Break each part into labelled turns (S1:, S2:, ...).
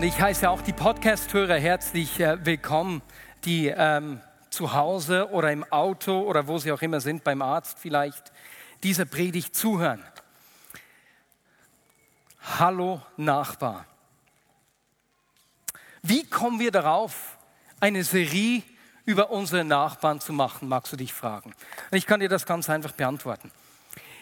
S1: Und ich heiße auch die Podcast-Hörer herzlich äh, willkommen, die ähm, zu Hause oder im Auto oder wo sie auch immer sind, beim Arzt vielleicht, dieser Predigt zuhören. Hallo Nachbar. Wie kommen wir darauf, eine Serie über unsere Nachbarn zu machen, magst du dich fragen. Ich kann dir das ganz einfach beantworten.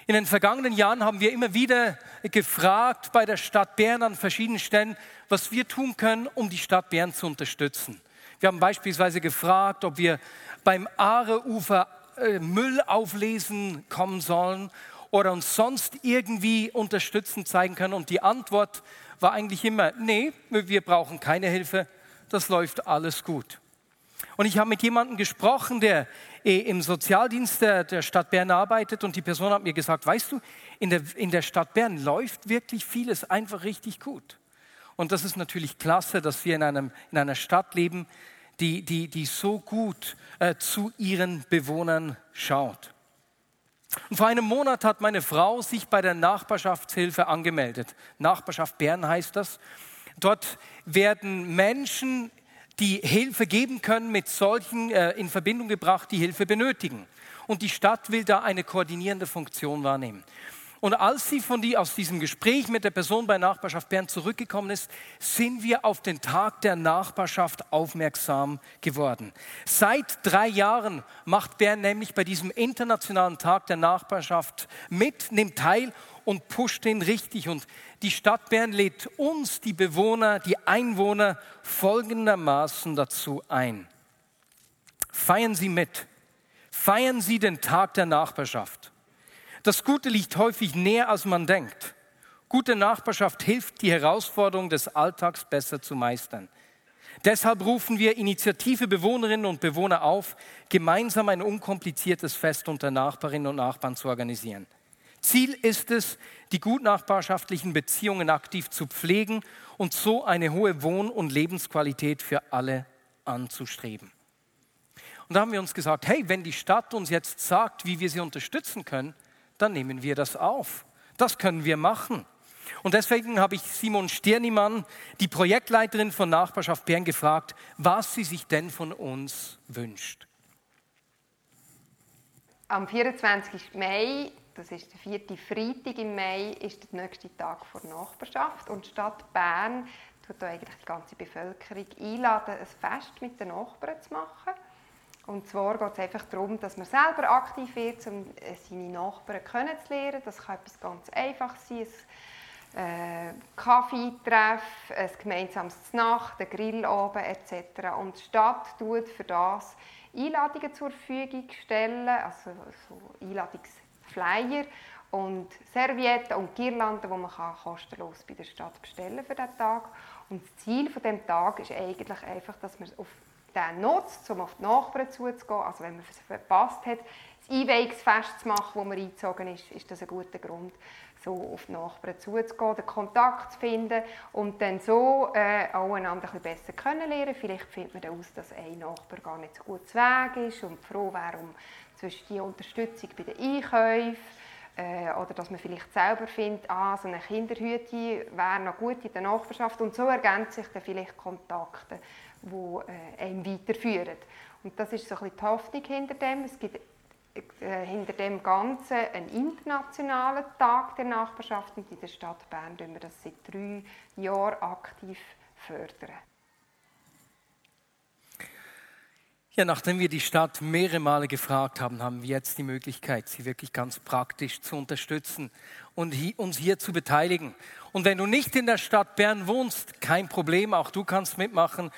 S1: In den vergangenen Jahren haben wir immer wieder gefragt bei der Stadt Bern an verschiedenen Stellen, was wir tun können, um die Stadt Bern zu unterstützen. Wir haben beispielsweise gefragt, ob wir beim Aareufer äh, Müll auflesen kommen sollen oder uns sonst irgendwie unterstützend zeigen können. Und die Antwort war eigentlich immer, nee, wir brauchen keine Hilfe, das läuft alles gut. Und ich habe mit jemandem gesprochen, der äh, im Sozialdienst der, der, Stadt Bern arbeitet und die Person hat mir gesagt, weißt du, in der, in der Stadt Bern läuft wirklich vieles einfach richtig gut. Und das ist natürlich klasse, dass wir in, einem, in einer Stadt leben, die, die, die so gut äh, zu ihren Bewohnern schaut. Und vor einem Monat hat meine Frau sich bei der Nachbarschaftshilfe angemeldet. Nachbarschaft Bern heißt das. Dort werden Menschen die Hilfe geben können, mit solchen äh, in Verbindung gebracht, die Hilfe benötigen. Und die Stadt will da eine koordinierende Funktion wahrnehmen. Und als sie von die, aus diesem Gespräch mit der Person bei Nachbarschaft Bern zurückgekommen ist, sind wir auf den Tag der Nachbarschaft aufmerksam geworden. Seit drei Jahren macht Bern nämlich bei diesem internationalen Tag der Nachbarschaft mit, nimmt teil und pusht den richtig. Und die Stadt Bern lädt uns, die Bewohner, die Einwohner folgendermaßen dazu ein. Feiern Sie mit. Feiern Sie den Tag der Nachbarschaft. Das Gute liegt häufig näher, als man denkt. Gute Nachbarschaft hilft, die Herausforderung des Alltags besser zu meistern. Deshalb rufen wir Initiative Bewohnerinnen und Bewohner auf, gemeinsam ein unkompliziertes Fest unter Nachbarinnen und Nachbarn zu organisieren. Ziel ist es, die gutnachbarschaftlichen Beziehungen aktiv zu pflegen und so eine hohe Wohn- und Lebensqualität für alle anzustreben. Und da haben wir uns gesagt, hey, wenn die Stadt uns jetzt sagt, wie wir sie unterstützen können, dann nehmen wir das auf. Das können wir machen. Und deswegen habe ich Simon Stirnimann, die Projektleiterin von Nachbarschaft Bern, gefragt, was sie sich denn von uns wünscht.
S2: Am 24. Mai das ist der vierte Freitag im Mai, ist der nächste Tag vor Nachbarschaft. Und die Stadt Bern tut eigentlich die ganze Bevölkerung einladen, ein Fest mit den Nachbarn zu machen. Und zwar geht es einfach darum, dass man selber aktiv wird, um äh, seine Nachbarn kennenzulernen. Das kann etwas ganz Einfaches sein. Ein äh, Kaffeetreff, ein gemeinsames Nacht, ein Grill oben etc. Und die Stadt tut für das Einladungen zur Verfügung stellen, also so Einladungs Flyer und Servietten und Girlanden, die man kostenlos bei der Stadt bestellen für diesen Tag. Und das Ziel von dem Tag ist eigentlich einfach, dass man auf den nutzt, um auf die Nachbarn zuzugehen. Also wenn man es verpasst hat, das Einweihungsfest zu machen, wo man eingezogen ist, ist das ein guter Grund, so auf die Nachbarn zuzugehen, den Kontakt zu finden und dann so äh, auch einander ein bisschen besser kennenlernen. Vielleicht findet man heraus, dass ein Nachbar gar nicht so gut zu Weg ist und froh wäre um zwischen die Unterstützung bei den Einkäufen äh, oder dass man vielleicht selber findet, ah, so eine Kinderhütte wäre noch gut in der Nachbarschaft und so ergänzen sich dann vielleicht Kontakte, die äh, einen weiterführen. Und das ist so ein bisschen die Hoffnung hinter dem. Es gibt hinter dem Ganzen einen internationalen Tag der Nachbarschaft und in der Stadt Bern fördern wir das seit drei Jahren aktiv fördern.
S1: Ja, nachdem wir die Stadt mehrere Male gefragt haben, haben wir jetzt die Möglichkeit, sie wirklich ganz praktisch zu unterstützen und uns hier zu beteiligen. Und wenn du nicht in der Stadt Bern wohnst, kein Problem, auch du kannst mitmachen,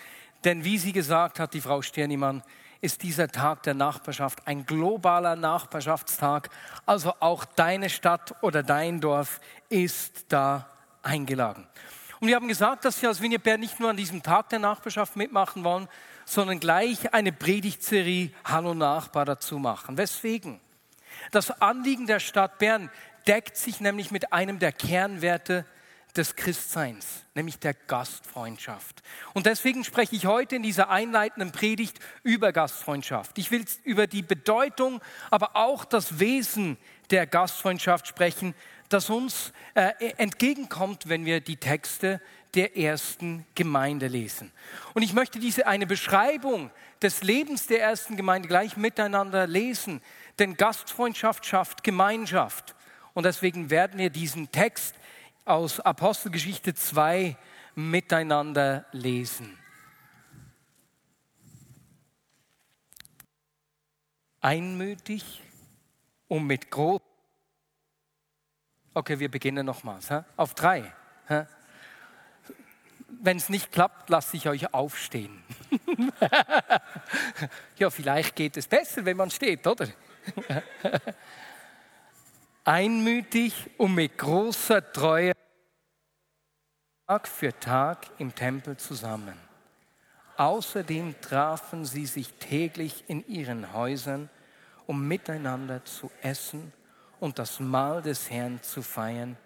S1: denn wie sie gesagt hat, die Frau Stirnimann, ist dieser Tag der Nachbarschaft ein globaler Nachbarschaftstag. Also auch deine Stadt oder dein Dorf ist da eingeladen. Und wir haben gesagt, dass wir als Vineyard nicht nur an diesem Tag der Nachbarschaft mitmachen wollen, sondern gleich eine Predigtserie Hallo Nachbar dazu machen. Weswegen? Das Anliegen der Stadt Bern deckt sich nämlich mit einem der Kernwerte des Christseins, nämlich der Gastfreundschaft. Und deswegen spreche ich heute in dieser einleitenden Predigt über Gastfreundschaft. Ich will über die Bedeutung, aber auch das Wesen der Gastfreundschaft sprechen, das uns äh, entgegenkommt, wenn wir die Texte der ersten Gemeinde lesen. Und ich möchte diese eine Beschreibung des Lebens der ersten Gemeinde gleich miteinander lesen, denn Gastfreundschaft schafft Gemeinschaft. Und deswegen werden wir diesen Text aus Apostelgeschichte 2 miteinander lesen. Einmütig und mit groß. Okay, wir beginnen nochmals. Auf drei. Wenn es nicht klappt, lasse ich euch aufstehen. ja, vielleicht geht es besser, wenn man steht, oder? Einmütig und mit großer Treue Tag für Tag im Tempel zusammen. Außerdem trafen sie sich täglich in ihren Häusern, um miteinander zu essen und das Mahl des Herrn zu feiern.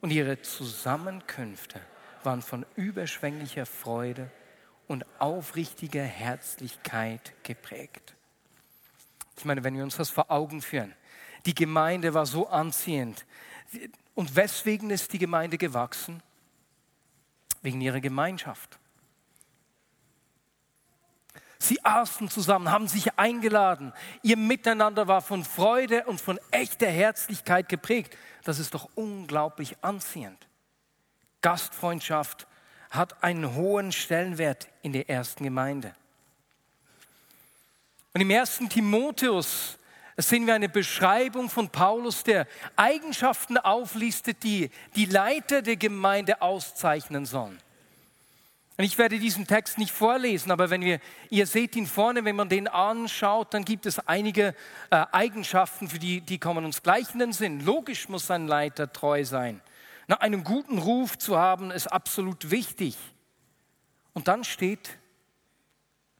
S1: Und ihre Zusammenkünfte waren von überschwänglicher Freude und aufrichtiger Herzlichkeit geprägt. Ich meine, wenn wir uns das vor Augen führen, die Gemeinde war so anziehend. Und weswegen ist die Gemeinde gewachsen? Wegen ihrer Gemeinschaft. Sie aßen zusammen, haben sich eingeladen. Ihr Miteinander war von Freude und von echter Herzlichkeit geprägt. Das ist doch unglaublich anziehend. Gastfreundschaft hat einen hohen Stellenwert in der ersten Gemeinde. Und im ersten Timotheus sehen wir eine Beschreibung von Paulus, der Eigenschaften auflistet, die die Leiter der Gemeinde auszeichnen sollen. Und ich werde diesen Text nicht vorlesen, aber wenn wir, ihr seht ihn vorne, wenn man den anschaut, dann gibt es einige äh, Eigenschaften, für die, die kommen uns gleich in den Sinn. Logisch muss ein Leiter treu sein. Na, einen guten Ruf zu haben, ist absolut wichtig. Und dann steht,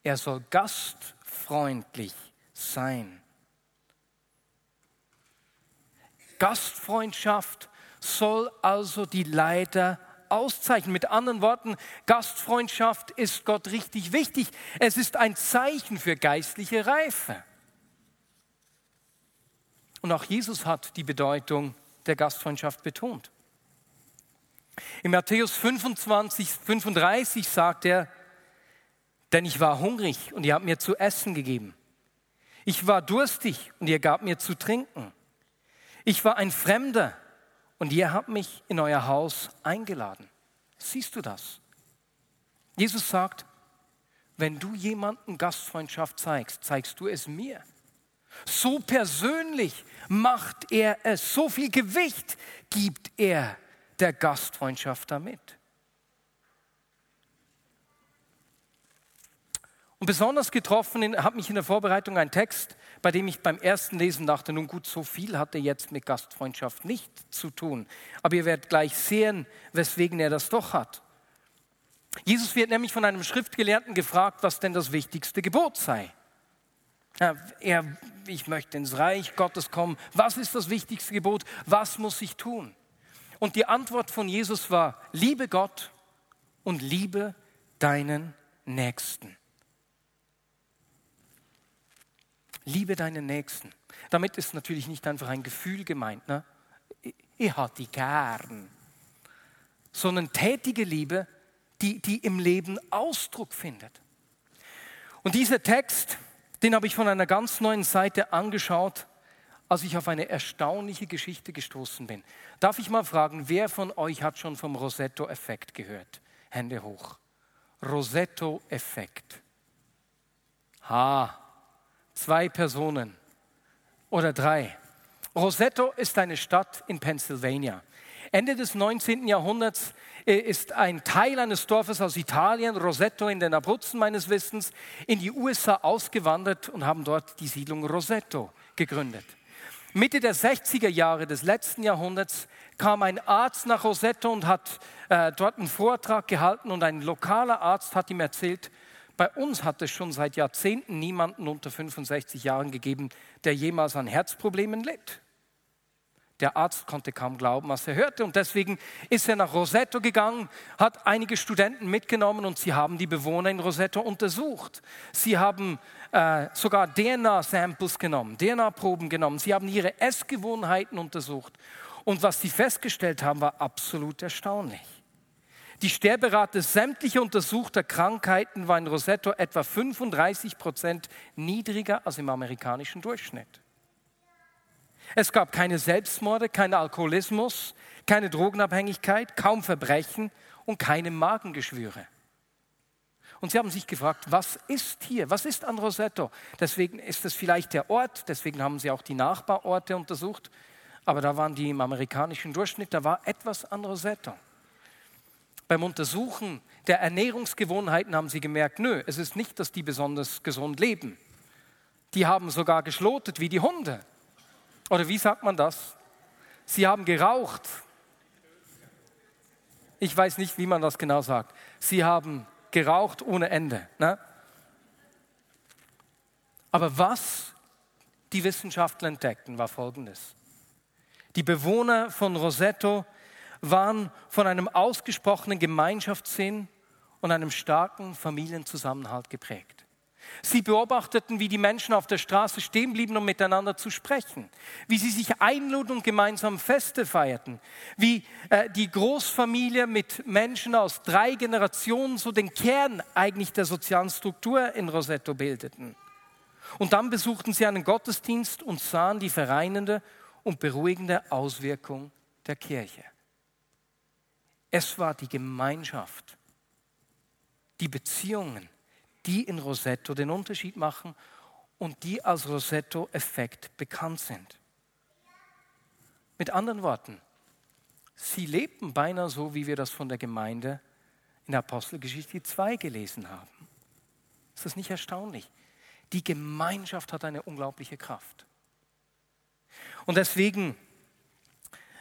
S1: er soll gastfreundlich sein. Gastfreundschaft soll also die Leiter auszeichnen. Mit anderen Worten, Gastfreundschaft ist Gott richtig wichtig. Es ist ein Zeichen für geistliche Reife. Und auch Jesus hat die Bedeutung der Gastfreundschaft betont. In Matthäus 25, 35 sagt er, denn ich war hungrig und ihr habt mir zu essen gegeben. Ich war durstig und ihr gabt mir zu trinken. Ich war ein Fremder und ihr habt mich in euer Haus eingeladen. Siehst du das? Jesus sagt, wenn du jemandem Gastfreundschaft zeigst, zeigst du es mir. So persönlich macht er es, so viel Gewicht gibt er der Gastfreundschaft damit. Und besonders getroffen hat mich in der Vorbereitung ein Text, bei dem ich beim ersten Lesen dachte, nun gut, so viel hat er jetzt mit Gastfreundschaft nicht zu tun. Aber ihr werdet gleich sehen, weswegen er das doch hat. Jesus wird nämlich von einem Schriftgelehrten gefragt, was denn das wichtigste Gebot sei. Er, ich möchte ins Reich Gottes kommen. Was ist das wichtigste Gebot? Was muss ich tun? Und die Antwort von Jesus war, liebe Gott und liebe deinen Nächsten. Liebe deinen Nächsten. Damit ist natürlich nicht einfach ein Gefühl gemeint, ne? ich habe die gern, sondern tätige Liebe, die, die im Leben Ausdruck findet. Und dieser Text, den habe ich von einer ganz neuen Seite angeschaut, als ich auf eine erstaunliche Geschichte gestoßen bin. Darf ich mal fragen, wer von euch hat schon vom Rosetto-Effekt gehört? Hände hoch. Rosetto-Effekt. Ha, zwei Personen oder drei. Rosetto ist eine Stadt in Pennsylvania. Ende des 19. Jahrhunderts äh, ist ein Teil eines Dorfes aus Italien, Rosetto in den Abruzzen meines Wissens, in die USA ausgewandert und haben dort die Siedlung Rosetto gegründet. Mitte der 60er Jahre des letzten Jahrhunderts kam ein Arzt nach Rosetto und hat äh, dort einen Vortrag gehalten und ein lokaler Arzt hat ihm erzählt, bei uns hat es schon seit Jahrzehnten niemanden unter 65 Jahren gegeben, der jemals an Herzproblemen litt. Der Arzt konnte kaum glauben, was er hörte und deswegen ist er nach Rosetto gegangen, hat einige Studenten mitgenommen und sie haben die Bewohner in Rosetto untersucht. Sie haben äh, sogar DNA-Samples genommen, DNA-Proben genommen. Sie haben ihre Essgewohnheiten untersucht und was sie festgestellt haben, war absolut erstaunlich. Die Sterberate sämtlicher untersuchter Krankheiten war in Rosetto etwa 35 Prozent niedriger als im amerikanischen Durchschnitt. Es gab keine Selbstmorde, keinen Alkoholismus, keine Drogenabhängigkeit, kaum Verbrechen und keine Magengeschwüre. Und sie haben sich gefragt, was ist hier? Was ist an Rosetto? Deswegen ist es vielleicht der Ort, deswegen haben sie auch die Nachbarorte untersucht, aber da waren die im amerikanischen Durchschnitt, da war etwas an Rosetto. Beim Untersuchen der Ernährungsgewohnheiten haben sie gemerkt, nö, es ist nicht, dass die besonders gesund leben. Die haben sogar geschlotet wie die Hunde. Oder wie sagt man das? Sie haben geraucht. Ich weiß nicht, wie man das genau sagt. Sie haben geraucht ohne Ende. Ne? Aber was die Wissenschaftler entdeckten, war Folgendes. Die Bewohner von Rosetto waren von einem ausgesprochenen Gemeinschaftssinn und einem starken Familienzusammenhalt geprägt. Sie beobachteten, wie die Menschen auf der Straße stehen blieben, um miteinander zu sprechen, wie sie sich einluden und gemeinsam Feste feierten, wie äh, die Großfamilie mit Menschen aus drei Generationen so den Kern eigentlich der sozialen Struktur in Rosetto bildeten. Und dann besuchten sie einen Gottesdienst und sahen die vereinende und beruhigende Auswirkung der Kirche. Es war die Gemeinschaft, die Beziehungen, die in Rosetto den Unterschied machen und die als Rosetto-Effekt bekannt sind. Mit anderen Worten, sie lebten beinahe so, wie wir das von der Gemeinde in Apostelgeschichte 2 gelesen haben. Ist das nicht erstaunlich? Die Gemeinschaft hat eine unglaubliche Kraft. Und deswegen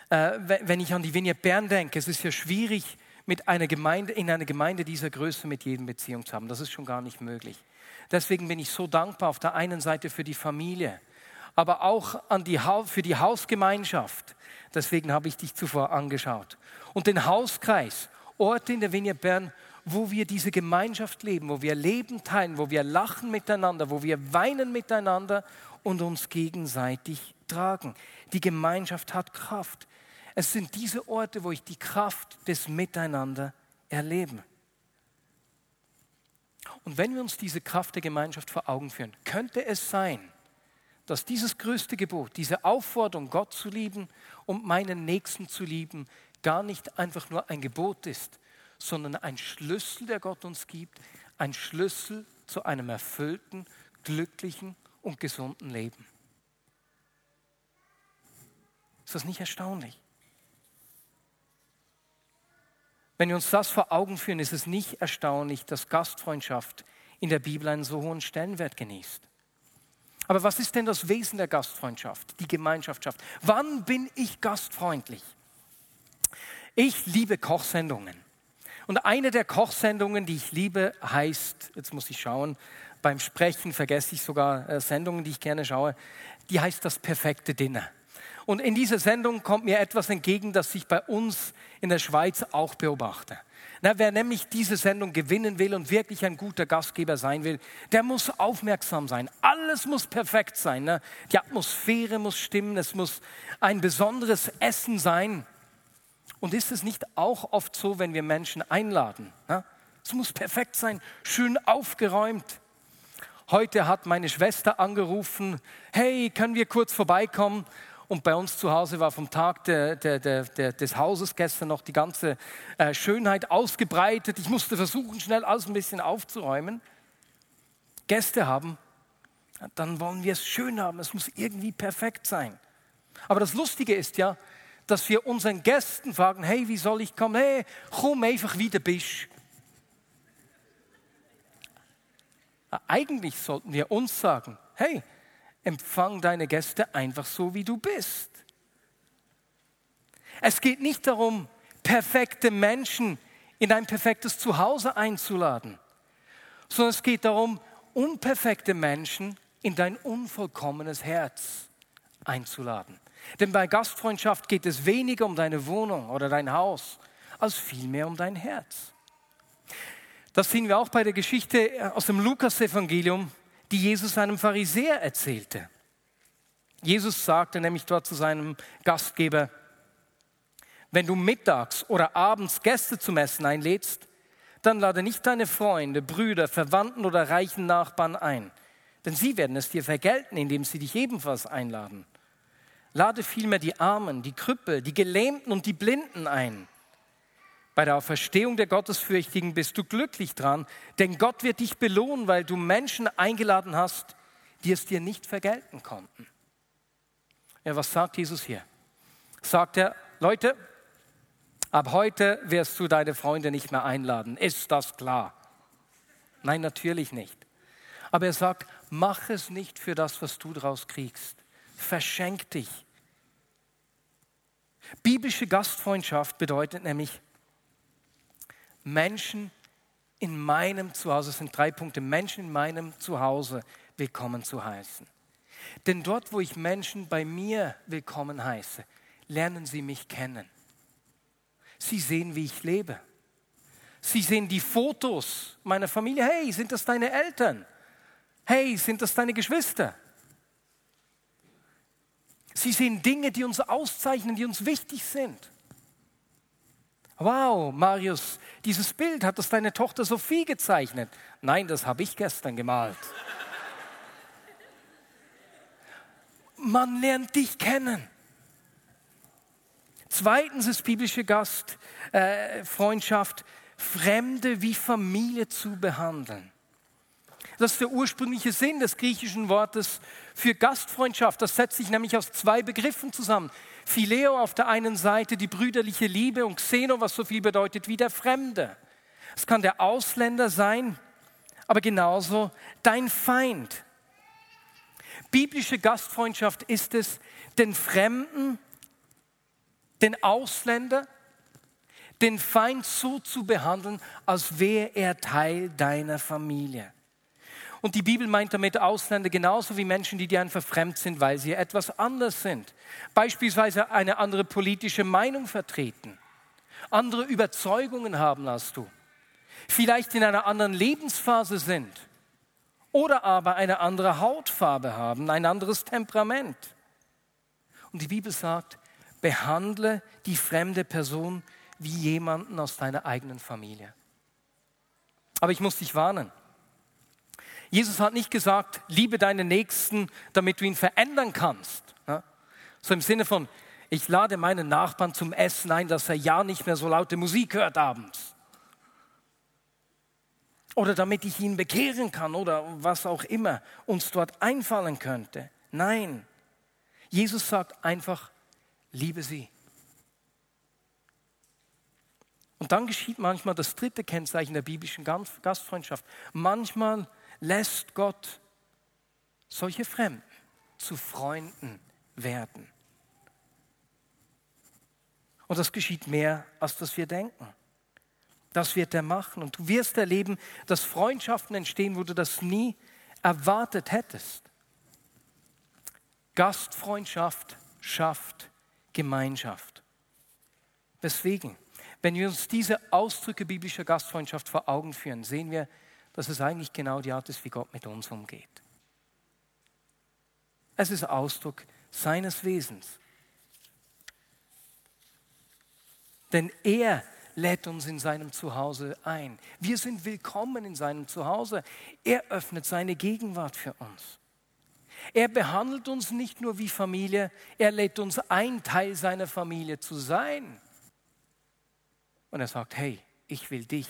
S1: wenn ich an die Vignette Bern denke, es ist ja schwierig, mit einer Gemeinde, in einer Gemeinde dieser Größe mit jedem Beziehung zu haben. Das ist schon gar nicht möglich. Deswegen bin ich so dankbar auf der einen Seite für die Familie, aber auch die, für die Hausgemeinschaft. Deswegen habe ich dich zuvor angeschaut. Und den Hauskreis, Orte in der Vignette Bern, wo wir diese Gemeinschaft leben, wo wir Leben teilen, wo wir lachen miteinander, wo wir weinen miteinander und uns gegenseitig tragen. Die Gemeinschaft hat Kraft. Es sind diese Orte, wo ich die Kraft des Miteinander erlebe. Und wenn wir uns diese Kraft der Gemeinschaft vor Augen führen, könnte es sein, dass dieses größte Gebot, diese Aufforderung, Gott zu lieben und meinen Nächsten zu lieben, gar nicht einfach nur ein Gebot ist, sondern ein Schlüssel, der Gott uns gibt, ein Schlüssel zu einem erfüllten, glücklichen und gesunden Leben. Ist das nicht erstaunlich? Wenn wir uns das vor Augen führen, ist es nicht erstaunlich, dass Gastfreundschaft in der Bibel einen so hohen Stellenwert genießt. Aber was ist denn das Wesen der Gastfreundschaft, die Gemeinschaftschaft? Wann bin ich gastfreundlich? Ich liebe Kochsendungen. Und eine der Kochsendungen, die ich liebe, heißt, jetzt muss ich schauen, beim Sprechen vergesse ich sogar äh, Sendungen, die ich gerne schaue, die heißt das perfekte Dinner. Und in dieser Sendung kommt mir etwas entgegen, das ich bei uns in der Schweiz auch beobachte. Na, wer nämlich diese Sendung gewinnen will und wirklich ein guter Gastgeber sein will, der muss aufmerksam sein. Alles muss perfekt sein. Ne? Die Atmosphäre muss stimmen, es muss ein besonderes Essen sein. Und ist es nicht auch oft so, wenn wir Menschen einladen? Ne? Es muss perfekt sein, schön aufgeräumt. Heute hat meine Schwester angerufen, hey, können wir kurz vorbeikommen? Und bei uns zu Hause war vom Tag der, der, der, des Hauses gestern noch die ganze äh, Schönheit ausgebreitet. Ich musste versuchen, schnell alles ein bisschen aufzuräumen. Gäste haben, dann wollen wir es schön haben. Es muss irgendwie perfekt sein. Aber das Lustige ist ja, dass wir unseren Gästen fragen, hey, wie soll ich kommen? Hey, komm einfach wie du bist. Eigentlich sollten wir uns sagen, hey, empfang deine Gäste einfach so, wie du bist. Es geht nicht darum, perfekte Menschen in ein perfektes Zuhause einzuladen, sondern es geht darum, unperfekte Menschen in dein unvollkommenes Herz einzuladen. Denn bei Gastfreundschaft geht es weniger um deine Wohnung oder dein Haus, als vielmehr um dein Herz. Das sehen wir auch bei der Geschichte aus dem Lukas-Evangelium, die Jesus einem Pharisäer erzählte. Jesus sagte nämlich dort zu seinem Gastgeber, wenn du mittags oder abends Gäste zum Essen einlädst, dann lade nicht deine Freunde, Brüder, Verwandten oder reichen Nachbarn ein, denn sie werden es dir vergelten, indem sie dich ebenfalls einladen. Lade vielmehr die Armen, die Krüppel, die Gelähmten und die Blinden ein. Bei der Auferstehung der Gottesfürchtigen bist du glücklich dran, denn Gott wird dich belohnen, weil du Menschen eingeladen hast, die es dir nicht vergelten konnten. Ja, was sagt Jesus hier? Sagt er, Leute, ab heute wirst du deine Freunde nicht mehr einladen. Ist das klar? Nein, natürlich nicht. Aber er sagt, mach es nicht für das, was du draus kriegst. Verschenk dich. Biblische Gastfreundschaft bedeutet nämlich, Menschen in meinem Zuhause, das sind drei Punkte, Menschen in meinem Zuhause willkommen zu heißen. Denn dort, wo ich Menschen bei mir willkommen heiße, lernen sie mich kennen. Sie sehen, wie ich lebe. Sie sehen die Fotos meiner Familie. Hey, sind das deine Eltern? Hey, sind das deine Geschwister? Sie sehen Dinge, die uns auszeichnen, die uns wichtig sind. Wow, Marius, dieses Bild hat das deine Tochter Sophie gezeichnet. Nein, das habe ich gestern gemalt. Man lernt dich kennen. Zweitens ist biblische Gastfreundschaft, äh, Fremde wie Familie zu behandeln. Das ist der ursprüngliche Sinn des griechischen Wortes für Gastfreundschaft. Das setzt sich nämlich aus zwei Begriffen zusammen. Phileo auf der einen Seite die brüderliche Liebe und Xeno, was so viel bedeutet wie der Fremde. Es kann der Ausländer sein, aber genauso dein Feind. Biblische Gastfreundschaft ist es, den Fremden, den Ausländer, den Feind so zu behandeln, als wäre er Teil deiner Familie. Und die Bibel meint damit Ausländer genauso wie Menschen, die dir einfach fremd sind, weil sie etwas anders sind. Beispielsweise eine andere politische Meinung vertreten, andere Überzeugungen haben als du, vielleicht in einer anderen Lebensphase sind oder aber eine andere Hautfarbe haben, ein anderes Temperament. Und die Bibel sagt, behandle die fremde Person wie jemanden aus deiner eigenen Familie. Aber ich muss dich warnen. Jesus hat nicht gesagt, liebe deinen Nächsten, damit du ihn verändern kannst. So im Sinne von, ich lade meinen Nachbarn zum Essen ein, dass er ja nicht mehr so laute Musik hört abends. Oder damit ich ihn bekehren kann oder was auch immer uns dort einfallen könnte. Nein, Jesus sagt einfach, liebe sie. Und dann geschieht manchmal das dritte Kennzeichen der biblischen Gastfreundschaft. Manchmal lässt Gott solche Fremden zu Freunden werden. Und das geschieht mehr, als das wir denken. Das wird er machen. Und du wirst erleben, dass Freundschaften entstehen, wo du das nie erwartet hättest. Gastfreundschaft schafft Gemeinschaft. Deswegen, wenn wir uns diese Ausdrücke biblischer Gastfreundschaft vor Augen führen, sehen wir, dass es eigentlich genau die Art ist, wie Gott mit uns umgeht. Es ist Ausdruck seines Wesens. Denn er lädt uns in seinem Zuhause ein. Wir sind willkommen in seinem Zuhause. Er öffnet seine Gegenwart für uns. Er behandelt uns nicht nur wie Familie, er lädt uns ein, Teil seiner Familie zu sein. Und er sagt, hey, ich will dich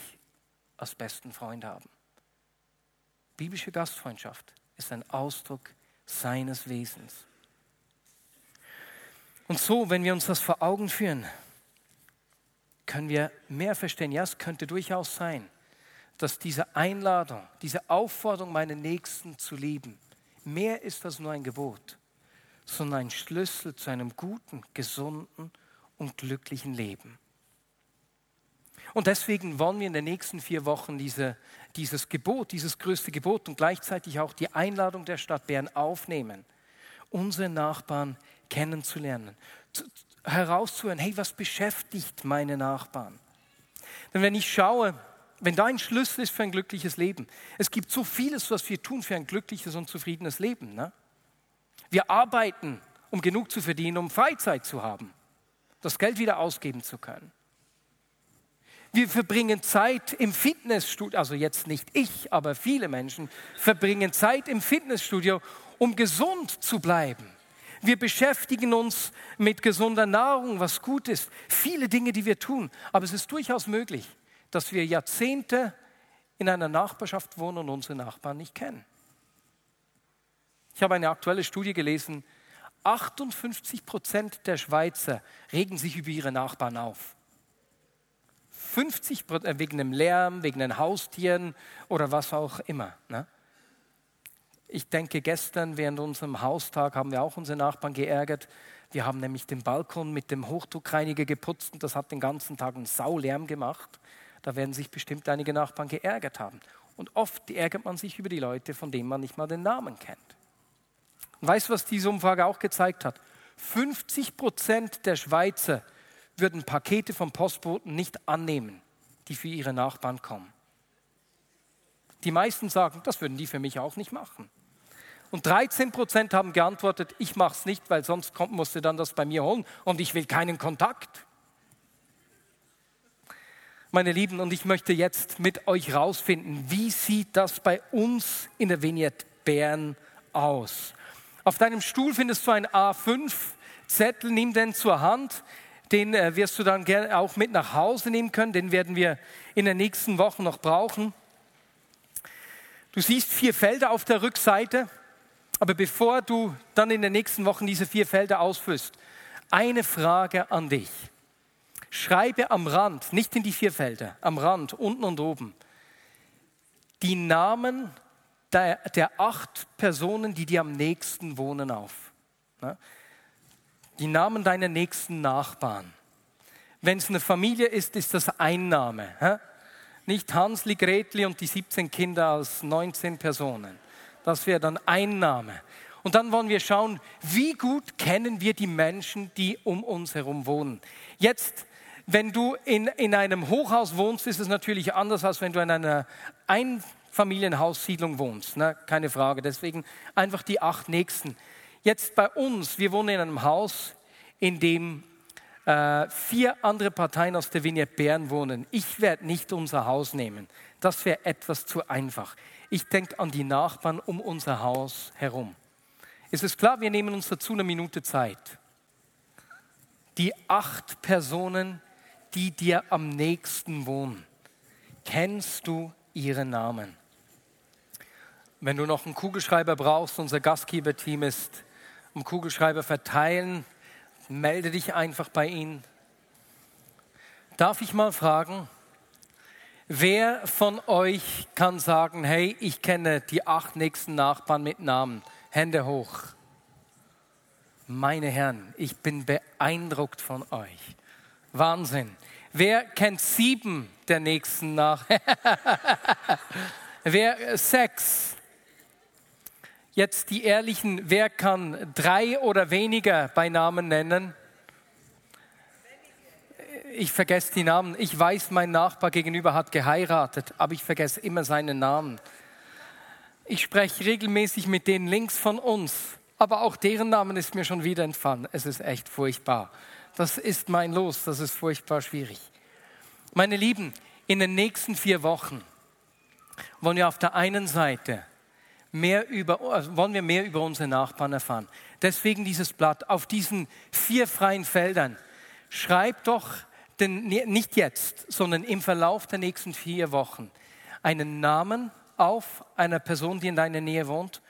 S1: als besten Freund haben. Biblische Gastfreundschaft ist ein Ausdruck seines Wesens. Und so, wenn wir uns das vor Augen führen, können wir mehr verstehen. Ja, es könnte durchaus sein, dass diese Einladung, diese Aufforderung, meinen Nächsten zu lieben, mehr ist als nur ein Gebot, sondern ein Schlüssel zu einem guten, gesunden und glücklichen Leben. Und deswegen wollen wir in den nächsten vier Wochen diese, dieses Gebot, dieses größte Gebot und gleichzeitig auch die Einladung der Stadt Bern aufnehmen, unsere Nachbarn kennenzulernen, zu, herauszuhören, hey, was beschäftigt meine Nachbarn? Denn wenn ich schaue, wenn da ein Schlüssel ist für ein glückliches Leben, es gibt so vieles, was wir tun für ein glückliches und zufriedenes Leben. Ne? Wir arbeiten, um genug zu verdienen, um Freizeit zu haben, das Geld wieder ausgeben zu können. Wir verbringen Zeit im Fitnessstudio, also jetzt nicht ich, aber viele Menschen verbringen Zeit im Fitnessstudio, um gesund zu bleiben. Wir beschäftigen uns mit gesunder Nahrung, was gut ist. Viele Dinge, die wir tun. Aber es ist durchaus möglich, dass wir Jahrzehnte in einer Nachbarschaft wohnen und unsere Nachbarn nicht kennen. Ich habe eine aktuelle Studie gelesen. 58 Prozent der Schweizer regen sich über ihre Nachbarn auf. 50 Prozent wegen dem Lärm, wegen den Haustieren oder was auch immer. Ne? Ich denke, gestern während unserem Haustag haben wir auch unsere Nachbarn geärgert. Wir haben nämlich den Balkon mit dem Hochdruckreiniger geputzt und das hat den ganzen Tag einen Saulärm gemacht. Da werden sich bestimmt einige Nachbarn geärgert haben. Und oft ärgert man sich über die Leute, von denen man nicht mal den Namen kennt. Und weißt du, was diese Umfrage auch gezeigt hat? 50 Prozent der Schweizer würden Pakete vom Postboten nicht annehmen, die für ihre Nachbarn kommen. Die meisten sagen, das würden die für mich auch nicht machen. Und 13 Prozent haben geantwortet, ich mache es nicht, weil sonst kommt, du dann das bei mir holen und ich will keinen Kontakt. Meine Lieben, und ich möchte jetzt mit euch rausfinden, wie sieht das bei uns in der Vignette Bern aus? Auf deinem Stuhl findest du einen A5-Zettel, nimm den zur Hand. Den äh, wirst du dann auch mit nach Hause nehmen können. Den werden wir in den nächsten Wochen noch brauchen. Du siehst vier Felder auf der Rückseite. Aber bevor du dann in den nächsten Wochen diese vier Felder ausfüllst, eine Frage an dich. Schreibe am Rand, nicht in die vier Felder, am Rand, unten und oben, die Namen der, der acht Personen, die dir am nächsten wohnen, auf die Namen deiner nächsten Nachbarn. Wenn es eine Familie ist, ist das ein Name. Hä? Nicht Hansli, Gretli und die 17 Kinder als 19 Personen. Das wäre dann ein Name. Und dann wollen wir schauen, wie gut kennen wir die Menschen, die um uns herum wohnen. Jetzt, wenn du in, in einem Hochhaus wohnst, ist es natürlich anders, als wenn du in einer Einfamilienhaussiedlung wohnst. Ne? Keine Frage. Deswegen einfach die acht Nächsten. Jetzt bei uns, wir wohnen in einem Haus, in dem äh, vier andere Parteien aus der Vignette Bern wohnen. Ich werde nicht unser Haus nehmen. Das wäre etwas zu einfach. Ich denke an die Nachbarn um unser Haus herum. Es ist klar, wir nehmen uns dazu eine Minute Zeit. Die acht Personen, die dir am nächsten wohnen, kennst du ihre Namen? Wenn du noch einen Kugelschreiber brauchst, unser Gastgeberteam ist um Kugelschreiber verteilen. Melde dich einfach bei ihnen. Darf ich mal fragen, wer von euch kann sagen, hey, ich kenne die acht nächsten Nachbarn mit Namen? Hände hoch. Meine Herren, ich bin beeindruckt von euch. Wahnsinn. Wer kennt sieben der nächsten nach? wer sechs? Jetzt die Ehrlichen, wer kann drei oder weniger bei Namen nennen? Ich vergesse die Namen. Ich weiß, mein Nachbar gegenüber hat geheiratet, aber ich vergesse immer seinen Namen. Ich spreche regelmäßig mit denen links von uns, aber auch deren Namen ist mir schon wieder entfallen. Es ist echt furchtbar. Das ist mein Los, das ist furchtbar schwierig. Meine Lieben, in den nächsten vier Wochen wollen wir auf der einen Seite mehr über, also wollen wir mehr über unsere Nachbarn erfahren. Deswegen dieses Blatt auf diesen vier freien Feldern. Schreib doch den, nicht jetzt, sondern im Verlauf der nächsten vier Wochen einen Namen auf einer Person, die in deiner Nähe wohnt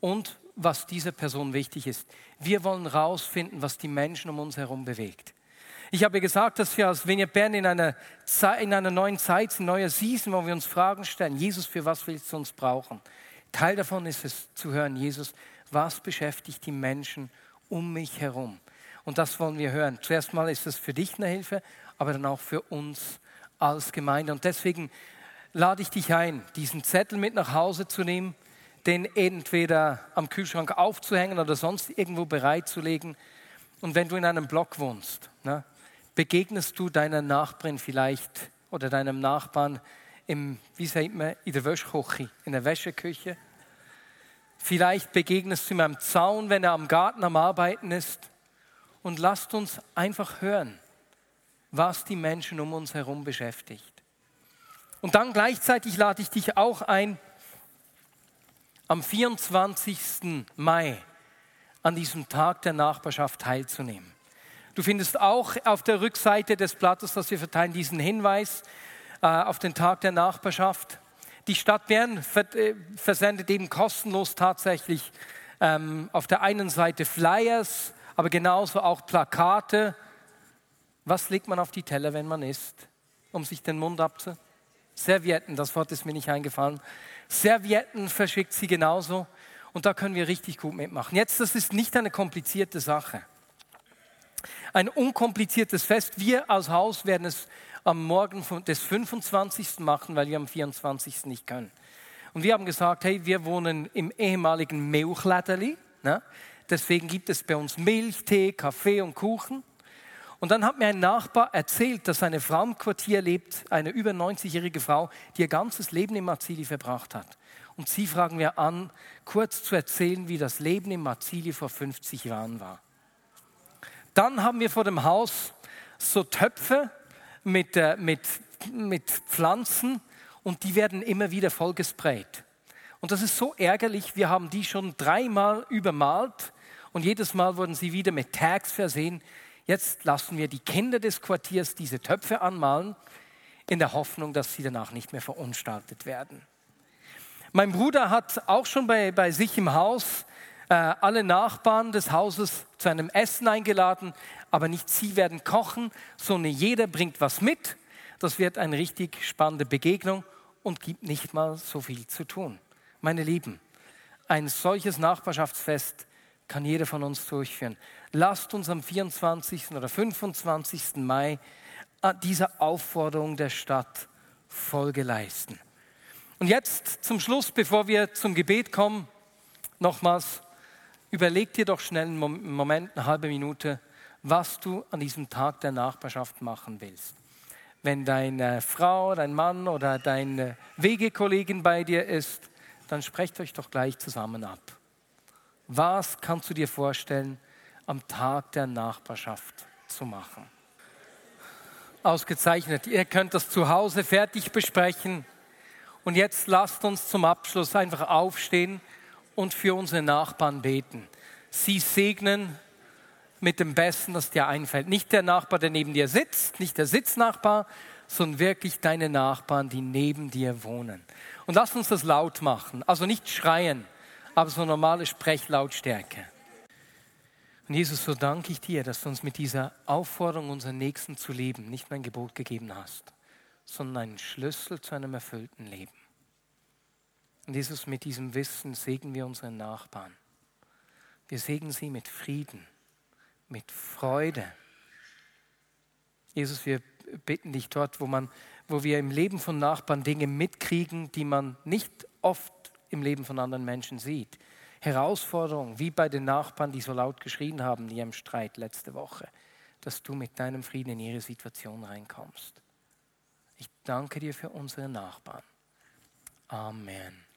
S1: und was dieser Person wichtig ist. Wir wollen herausfinden, was die Menschen um uns herum bewegt. Ich habe gesagt, dass wir als Vineyard Bern in einer, in einer neuen Zeit, in neuer Season, wo wir uns Fragen stellen, Jesus, für was willst du uns brauchen? Teil davon ist es zu hören, Jesus, was beschäftigt die Menschen um mich herum? Und das wollen wir hören. Zuerst mal ist es für dich eine Hilfe, aber dann auch für uns als Gemeinde. Und deswegen lade ich dich ein, diesen Zettel mit nach Hause zu nehmen, den entweder am Kühlschrank aufzuhängen oder sonst irgendwo bereitzulegen. Und wenn du in einem Block wohnst, ne, begegnest du deiner Nachbarin vielleicht oder deinem Nachbarn im, wie sagt man, in der Wäschküche, in der Wäscheküche. Vielleicht begegnest du ihm am Zaun, wenn er am Garten am Arbeiten ist. Und lasst uns einfach hören, was die Menschen um uns herum beschäftigt. Und dann gleichzeitig lade ich dich auch ein, am 24. Mai an diesem Tag der Nachbarschaft teilzunehmen. Du findest auch auf der Rückseite des Blattes, das wir verteilen, diesen Hinweis auf den Tag der Nachbarschaft. Die Stadt Bern äh, versendet eben kostenlos tatsächlich ähm, auf der einen Seite Flyers, aber genauso auch Plakate. Was legt man auf die Teller, wenn man isst, um sich den Mund abzu? Servietten, das Wort ist mir nicht eingefallen. Servietten verschickt sie genauso und da können wir richtig gut mitmachen. Jetzt, das ist nicht eine komplizierte Sache. Ein unkompliziertes Fest. Wir als Haus werden es am Morgen des 25. machen, weil wir am 24. nicht können. Und wir haben gesagt, hey, wir wohnen im ehemaligen Milchläderli. Ne? Deswegen gibt es bei uns Milch, Tee, Kaffee und Kuchen. Und dann hat mir ein Nachbar erzählt, dass eine Frau im Quartier lebt, eine über 90-jährige Frau, die ihr ganzes Leben im Marzili verbracht hat. Und sie fragen wir an, kurz zu erzählen, wie das Leben im Marzili vor 50 Jahren war. Dann haben wir vor dem Haus so Töpfe mit, äh, mit, mit Pflanzen und die werden immer wieder vollgesprayt. Und das ist so ärgerlich, wir haben die schon dreimal übermalt und jedes Mal wurden sie wieder mit Tags versehen. Jetzt lassen wir die Kinder des Quartiers diese Töpfe anmalen, in der Hoffnung, dass sie danach nicht mehr verunstaltet werden. Mein Bruder hat auch schon bei, bei sich im Haus äh, alle Nachbarn des Hauses zu einem Essen eingeladen, aber nicht sie werden kochen, sondern jeder bringt was mit. Das wird eine richtig spannende Begegnung und gibt nicht mal so viel zu tun. Meine Lieben, ein solches Nachbarschaftsfest kann jeder von uns durchführen. Lasst uns am 24. oder 25. Mai äh, dieser Aufforderung der Stadt Folge leisten. Und jetzt zum Schluss, bevor wir zum Gebet kommen, nochmals Überleg dir doch schnell einen Moment, eine halbe Minute, was du an diesem Tag der Nachbarschaft machen willst. Wenn deine Frau, dein Mann oder deine Wegekollegin bei dir ist, dann sprecht euch doch gleich zusammen ab. Was kannst du dir vorstellen, am Tag der Nachbarschaft zu machen? Ausgezeichnet. Ihr könnt das zu Hause fertig besprechen. Und jetzt lasst uns zum Abschluss einfach aufstehen und für unsere Nachbarn beten. Sie segnen mit dem Besten, das dir einfällt. Nicht der Nachbar, der neben dir sitzt, nicht der Sitznachbar, sondern wirklich deine Nachbarn, die neben dir wohnen. Und lass uns das laut machen. Also nicht schreien, aber so normale Sprechlautstärke. Und Jesus, so danke ich dir, dass du uns mit dieser Aufforderung, unseren Nächsten zu lieben, nicht nur ein Gebot gegeben hast, sondern einen Schlüssel zu einem erfüllten Leben. Und Jesus, mit diesem Wissen segnen wir unsere Nachbarn. Wir segnen sie mit Frieden, mit Freude. Jesus, wir bitten dich dort, wo, man, wo wir im Leben von Nachbarn Dinge mitkriegen, die man nicht oft im Leben von anderen Menschen sieht. Herausforderungen, wie bei den Nachbarn, die so laut geschrien haben in ihrem Streit letzte Woche, dass du mit deinem Frieden in ihre Situation reinkommst. Ich danke dir für unsere Nachbarn. Amen.